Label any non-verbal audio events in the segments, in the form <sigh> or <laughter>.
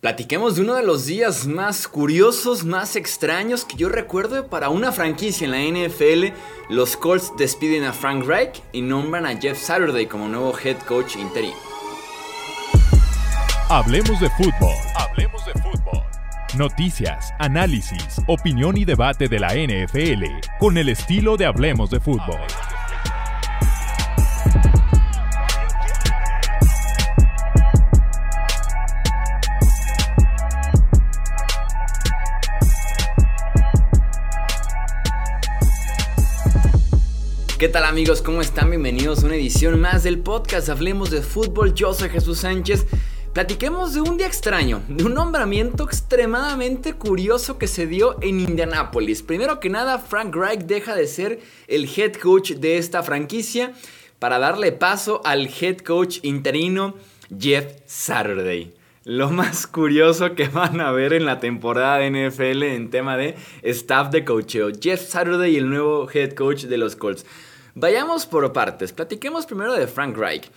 Platiquemos de uno de los días más curiosos, más extraños que yo recuerdo para una franquicia en la NFL. Los Colts despiden a Frank Reich y nombran a Jeff Saturday como nuevo head coach interino. Hablemos de fútbol. Hablemos de fútbol. Noticias, análisis, opinión y debate de la NFL con el estilo de Hablemos de fútbol. ¿Qué tal amigos? ¿Cómo están? Bienvenidos a una edición más del podcast Hablemos de Fútbol. Yo soy Jesús Sánchez. Platiquemos de un día extraño, de un nombramiento extremadamente curioso que se dio en Indianápolis. Primero que nada, Frank Reich deja de ser el head coach de esta franquicia para darle paso al head coach interino Jeff Saturday lo más curioso que van a ver en la temporada de NFL en tema de staff de coacheo. Jeff Saturday, el nuevo head coach de los Colts. Vayamos por partes. Platiquemos primero de Frank Reich.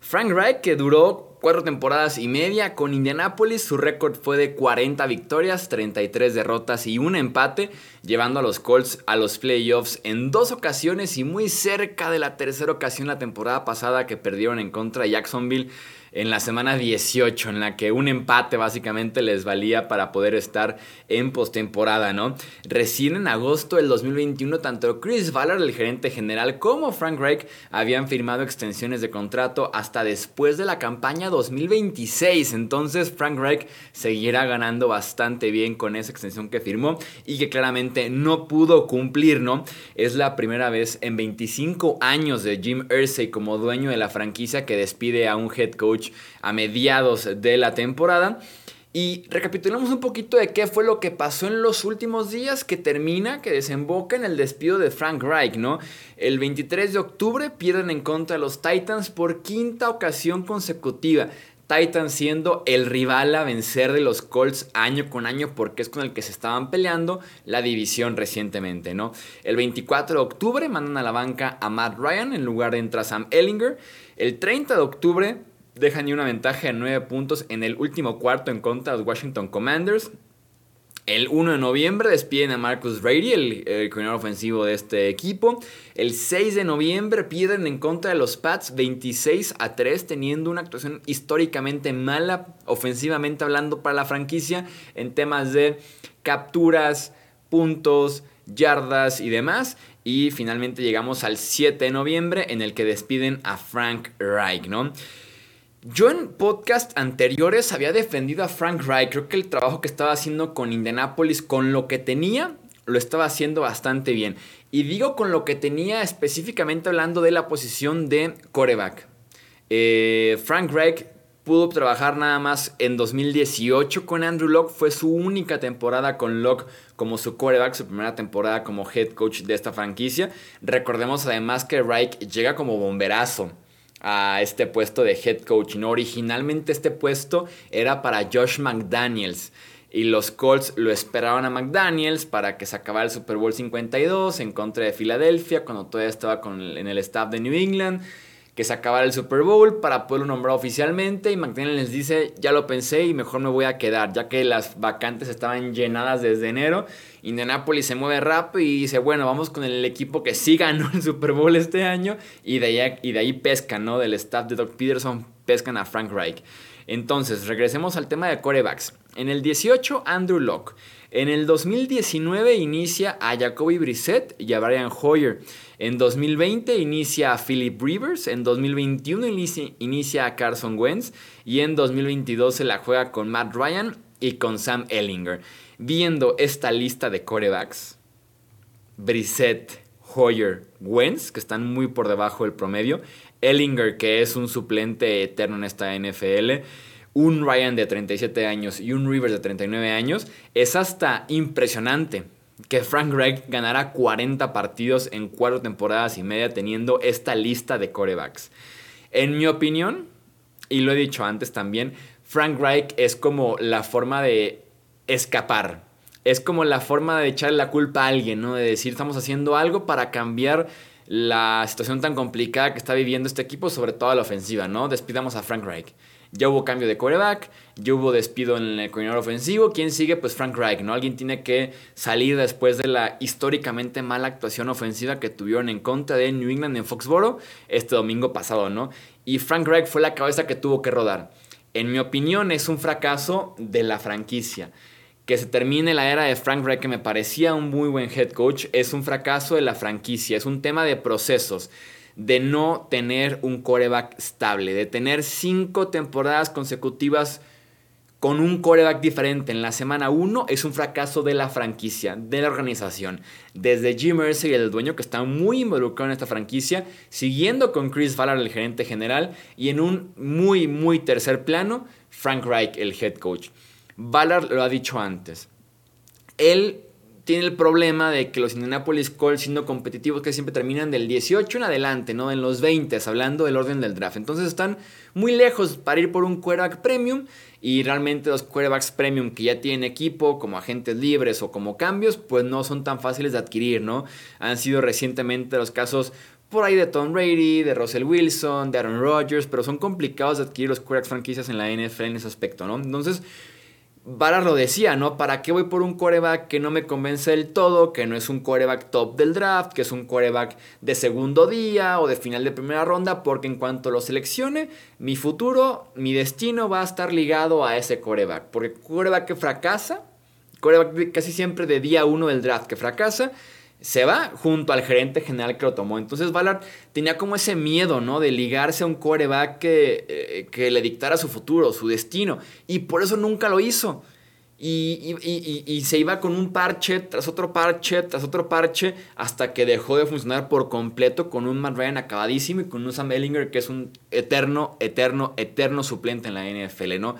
Frank Reich, que duró cuatro temporadas y media con Indianapolis, su récord fue de 40 victorias, 33 derrotas y un empate, llevando a los Colts a los playoffs en dos ocasiones y muy cerca de la tercera ocasión la temporada pasada que perdieron en contra de Jacksonville en la semana 18, en la que un empate básicamente les valía para poder estar en postemporada, ¿no? Recién en agosto del 2021, tanto Chris Ballard, el gerente general, como Frank Reich habían firmado extensiones de contrato hasta después de la campaña 2026. Entonces, Frank Reich seguirá ganando bastante bien con esa extensión que firmó y que claramente no pudo cumplir, ¿no? Es la primera vez en 25 años de Jim Irsay como dueño de la franquicia que despide a un head coach a mediados de la temporada. Y recapitulamos un poquito de qué fue lo que pasó en los últimos días que termina, que desemboca en el despido de Frank Reich, ¿no? El 23 de octubre pierden en contra de los Titans por quinta ocasión consecutiva. Titans siendo el rival a vencer de los Colts año con año porque es con el que se estaban peleando la división recientemente, ¿no? El 24 de octubre mandan a la banca a Matt Ryan en lugar de entrar Sam Ellinger. El 30 de octubre dejan una ventaja de 9 puntos en el último cuarto en contra de los Washington Commanders. El 1 de noviembre despiden a Marcus Brady, el, coordinador ofensivo de este equipo. El 6 de noviembre pierden en contra de los Pats 26 a 3, teniendo una actuación históricamente mala, ofensivamente hablando, para la franquicia en temas de capturas, puntos, yardas y demás. Y finalmente llegamos al 7 de noviembre en el que despiden a Frank Reich, ¿no? Yo en podcast anteriores había defendido a Frank Reich. Creo que el trabajo que estaba haciendo con Indianapolis, con lo que tenía, lo estaba haciendo bastante bien. Y digo con lo que tenía específicamente hablando de la posición de coreback. Eh, Frank Reich pudo trabajar nada más en 2018 con Andrew Locke. Fue su única temporada con Locke como su coreback, su primera temporada como head coach de esta franquicia. Recordemos además que Reich llega como bomberazo a este puesto de head coach. ¿no? Originalmente este puesto era para Josh McDaniels. Y los Colts lo esperaban a McDaniels para que se acabara el Super Bowl 52 en contra de Filadelfia, cuando todavía estaba con en el staff de New England que se acabara el Super Bowl para poderlo nombrar oficialmente y McDaniel les dice, ya lo pensé y mejor me voy a quedar, ya que las vacantes estaban llenadas desde enero. Indianapolis se mueve rápido y dice, bueno, vamos con el equipo que sí ganó el Super Bowl este año y de ahí, y de ahí pescan, ¿no? Del staff de Doc Peterson, pescan a Frank Reich. Entonces, regresemos al tema de corebacks. En el 18, Andrew Locke. En el 2019 inicia a Jacoby Brissett y a Brian Hoyer. En 2020 inicia a Philip Rivers. En 2021 inicia, a Carson Wentz. Y en 2022 se la juega con Matt Ryan y con Sam Ellinger. Viendo esta lista de corebacks, Brissett, Hoyer, Wentz, que están muy por debajo del promedio. Ellinger, que es un suplente eterno en esta NFL un Ryan de 37 años y un Rivers de 39 años, es hasta impresionante que Frank Reich ganara 40 partidos en cuatro temporadas y media teniendo esta lista de corebacks. En mi opinión, y lo he dicho antes también, Frank Reich es como la forma de escapar. Es como la forma de echarle la culpa a alguien, ¿no? De decir, estamos haciendo algo para cambiar la situación tan complicada que está viviendo este equipo, sobre todo a la ofensiva, ¿no? Despidamos a Frank Reich. Ya hubo cambio de coreback, ya hubo despido en el coordinador ofensivo. ¿Quién sigue? Pues Frank Reich, ¿no? Alguien tiene que salir después de la históricamente mala actuación ofensiva que tuvieron en contra de New England en Foxboro este domingo pasado, ¿no? Y Frank Reich fue la cabeza que tuvo que rodar. En mi opinión, es un fracaso de la franquicia que se termine la era de Frank Reich, que me parecía un muy buen head coach, es un fracaso de la franquicia, es un tema de procesos, de no tener un coreback estable, de tener cinco temporadas consecutivas con un coreback diferente en la semana 1 es un fracaso de la franquicia, de la organización. Desde Jim Mercer, el dueño que está muy involucrado en esta franquicia, siguiendo con Chris Ballard, el gerente general, y en un muy, muy tercer plano, Frank Reich, el head coach. Ballard lo ha dicho antes. Él tiene el problema de que los Indianapolis Colts, siendo competitivos, que siempre terminan del 18 en adelante, ¿no? En los 20, hablando del orden del draft. Entonces están muy lejos para ir por un quarterback premium. Y realmente los quarterbacks premium que ya tienen equipo, como agentes libres o como cambios, pues no son tan fáciles de adquirir, ¿no? Han sido recientemente los casos por ahí de Tom Brady, de Russell Wilson, de Aaron Rodgers, pero son complicados de adquirir los quarterbacks franquicias en la NFL en ese aspecto, ¿no? Entonces Vara lo decía, ¿no? ¿Para qué voy por un coreback que no me convence del todo, que no es un coreback top del draft, que es un coreback de segundo día o de final de primera ronda? Porque en cuanto lo seleccione, mi futuro, mi destino va a estar ligado a ese coreback. Porque coreback que fracasa, coreback casi siempre de día uno del draft que fracasa, se va junto al gerente general que lo tomó. Entonces Ballard tenía como ese miedo, ¿no? De ligarse a un coreback que, eh, que le dictara su futuro, su destino. Y por eso nunca lo hizo. Y, y, se iba con un parche tras otro parche tras otro parche hasta que dejó de funcionar por completo con un Matt Ryan acabadísimo y con un Sam Ellinger que es un eterno, eterno, eterno suplente en la NFL, ¿no?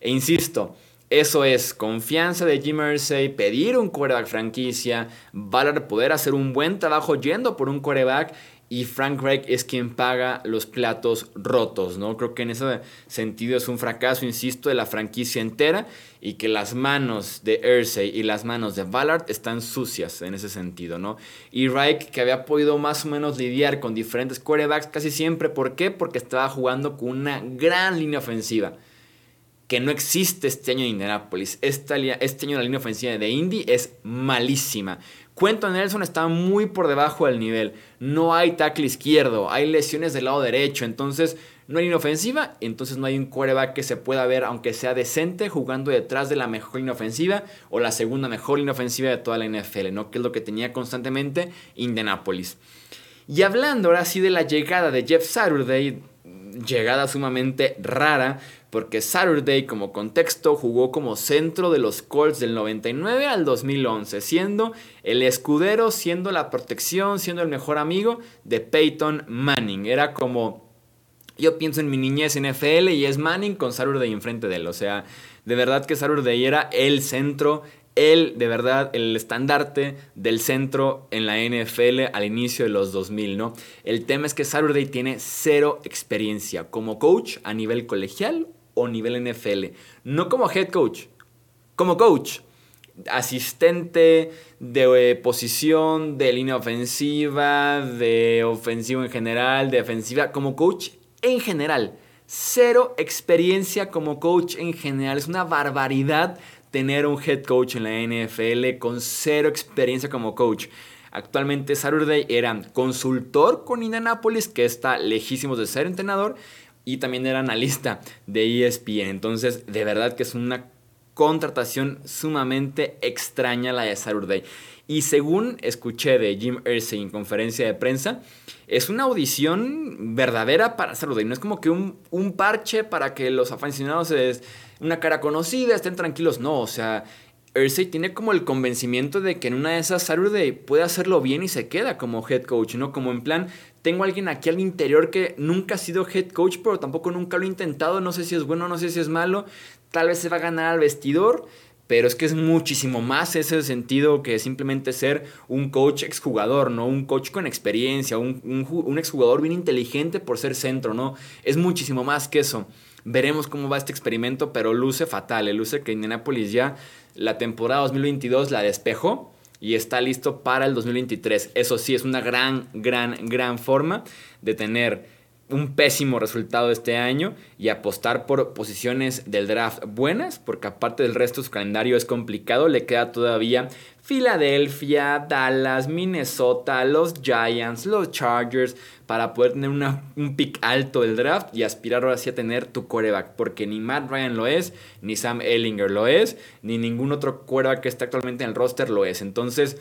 E insisto, eso es confianza de Jim Irsay, pedir un quarterback franquicia, Ballard poder hacer un buen trabajo yendo por un quarterback y Frank Reich es quien paga los platos rotos, ¿no? Creo que en ese sentido es un fracaso, insisto, de la franquicia entera y que las manos de Irsay y las manos de Ballard están sucias en ese sentido, ¿no? Y Reich que había podido más o menos lidiar con diferentes quarterbacks casi siempre, ¿por qué? Porque estaba jugando con una gran línea ofensiva que no existe este año en Indianapolis. este año la línea ofensiva de Indy es malísima. Quentin Nelson está muy por debajo del nivel. No hay tackle izquierdo, hay lesiones del lado derecho. Entonces no hay línea ofensiva, entonces no hay un quarterback que se pueda ver, aunque sea decente, jugando detrás de la mejor línea ofensiva o la segunda mejor línea ofensiva de toda la NFL, ¿no? que es lo que tenía constantemente Indianapolis. Y hablando ahora sí de la llegada de Jeff Saturday, llegada sumamente rara, porque Saturday como contexto jugó como centro de los Colts del 99 al 2011, siendo el escudero, siendo la protección, siendo el mejor amigo de Peyton Manning. Era como, yo pienso en mi niñez en NFL y es Manning con Saturday enfrente de él, o sea, de verdad que Saturday era el centro él, de verdad, el estandarte del centro en la NFL al inicio de los 2000, ¿no? El tema es que Saturday tiene cero experiencia como coach a nivel colegial o nivel NFL. No como head coach, como coach. Asistente de eh, posición, de línea ofensiva, de ofensivo en general, de defensiva, como coach en general. Cero experiencia como coach en general. Es una barbaridad tener un head coach en la NFL con cero experiencia como coach. Actualmente Saturday era consultor con Indianapolis, que está lejísimo de ser entrenador, y también era analista de ESPN. Entonces, de verdad que es una contratación sumamente extraña la de Saturday. Y según escuché de Jim Irsay en conferencia de prensa, es una audición verdadera para Saturday. No es como que un, un parche para que los aficionados una cara conocida, estén tranquilos. No, o sea, Irsay tiene como el convencimiento de que en una de esas Saturday puede hacerlo bien y se queda como head coach, ¿no? Como en plan, tengo alguien aquí al interior que nunca ha sido head coach, pero tampoco nunca lo ha intentado, no sé si es bueno, no sé si es malo, tal vez se va a ganar al vestidor, pero es que es muchísimo más ese sentido que simplemente ser un coach exjugador, ¿no? Un coach con experiencia, un, un, un exjugador bien inteligente por ser centro, ¿no? Es muchísimo más que eso. Veremos cómo va este experimento, pero luce fatal. Luce que Indianapolis ya la temporada 2022 la despejó y está listo para el 2023. Eso sí, es una gran, gran, gran forma de tener un pésimo resultado este año y apostar por posiciones del draft buenas, porque aparte del resto su calendario es complicado, le queda todavía Filadelfia, Dallas, Minnesota, los Giants, los Chargers, para poder tener un pick alto del draft y aspirar ahora sí a tener tu coreback, porque ni Matt Ryan lo es, ni Sam Ellinger lo es, ni ningún otro coreback que está actualmente en el roster lo es. Entonces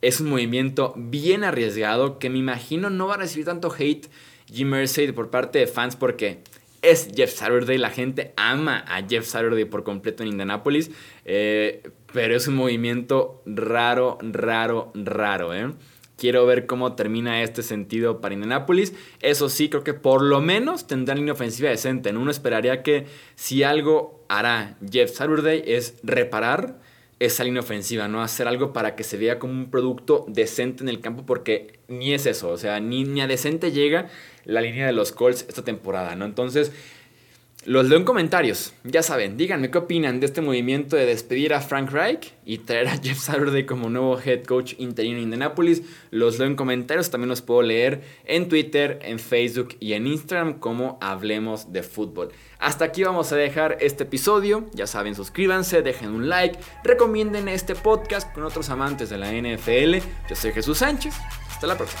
es un movimiento bien arriesgado que me imagino no va a recibir tanto hate Jim Mersey por parte de fans porque es Jeff Saturday. La gente ama a Jeff Saturday por completo en Indianapolis. Eh, pero es un movimiento raro, raro, raro. ¿eh? Quiero ver cómo termina este sentido para Indianapolis. Eso sí, creo que por lo menos tendrá línea ofensiva decente. Uno esperaría que si algo hará Jeff Saturday es reparar esa línea ofensiva, ¿no? Hacer algo para que se vea como un producto decente en el campo, porque ni es eso, o sea, ni, ni a decente llega la línea de los Colts esta temporada, ¿no? Entonces, los leo en comentarios. Ya saben, díganme qué opinan de este movimiento de despedir a Frank Reich y traer a <laughs> Jeff Saturday como nuevo head coach interino en Indianapolis. Los leo en comentarios, también los puedo leer en Twitter, en Facebook y en Instagram como Hablemos de Fútbol. Hasta aquí vamos a dejar este episodio. Ya saben, suscríbanse, dejen un like, recomienden este podcast con otros amantes de la NFL. Yo soy Jesús Sánchez. Hasta la próxima.